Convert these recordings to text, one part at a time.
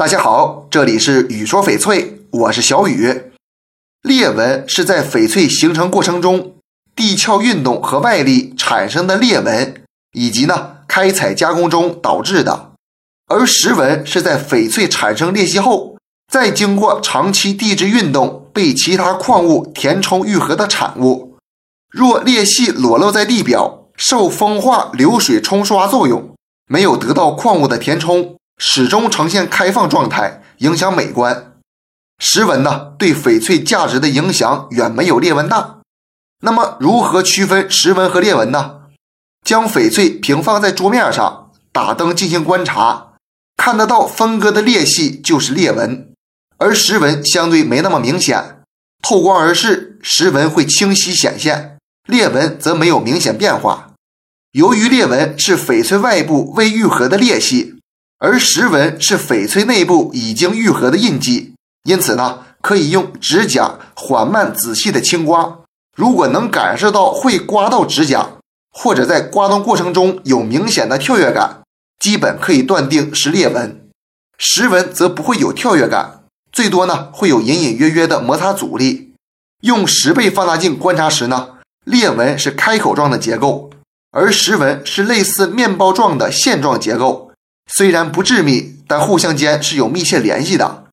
大家好，这里是雨说翡翠，我是小雨。裂纹是在翡翠形成过程中地壳运动和外力产生的裂纹，以及呢开采加工中导致的。而石纹是在翡翠产生裂隙后，再经过长期地质运动被其他矿物填充愈合的产物。若裂隙裸露在地表，受风化、流水冲刷作用，没有得到矿物的填充，始终呈现开放状态，影响美观。石纹呢，对翡翠价值的影响远没有裂纹大。那么，如何区分石纹和裂纹呢？将翡翠平放在桌面上，打灯进行观察，看得到分割的裂隙就是裂纹，而石纹相对没那么明显，透光而视，石纹会清晰显现，裂纹则没有明显变化。由于裂纹是翡翠外部未愈合的裂隙，而石纹是翡翠内部已经愈合的印记。因此呢，可以用指甲缓慢仔细的轻刮，如果能感受到会刮到指甲，或者在刮动过程中有明显的跳跃感，基本可以断定是裂纹。石纹则不会有跳跃感，最多呢会有隐隐约约的摩擦阻力。用十倍放大镜观察时呢，裂纹是开口状的结构，而石纹是类似面包状的线状结构，虽然不致密，但互相间是有密切联系的。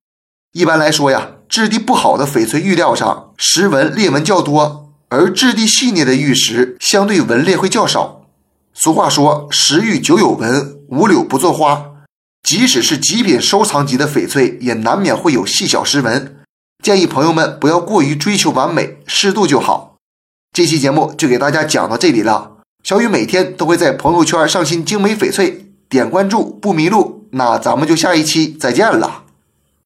一般来说呀，质地不好的翡翠玉料上石纹裂纹较多，而质地细腻的玉石相对纹裂会较少。俗话说“十玉九有纹，五柳不作花”，即使是极品收藏级的翡翠，也难免会有细小石纹。建议朋友们不要过于追求完美，适度就好。这期节目就给大家讲到这里了。小雨每天都会在朋友圈上新精美翡翠，点关注不迷路。那咱们就下一期再见了。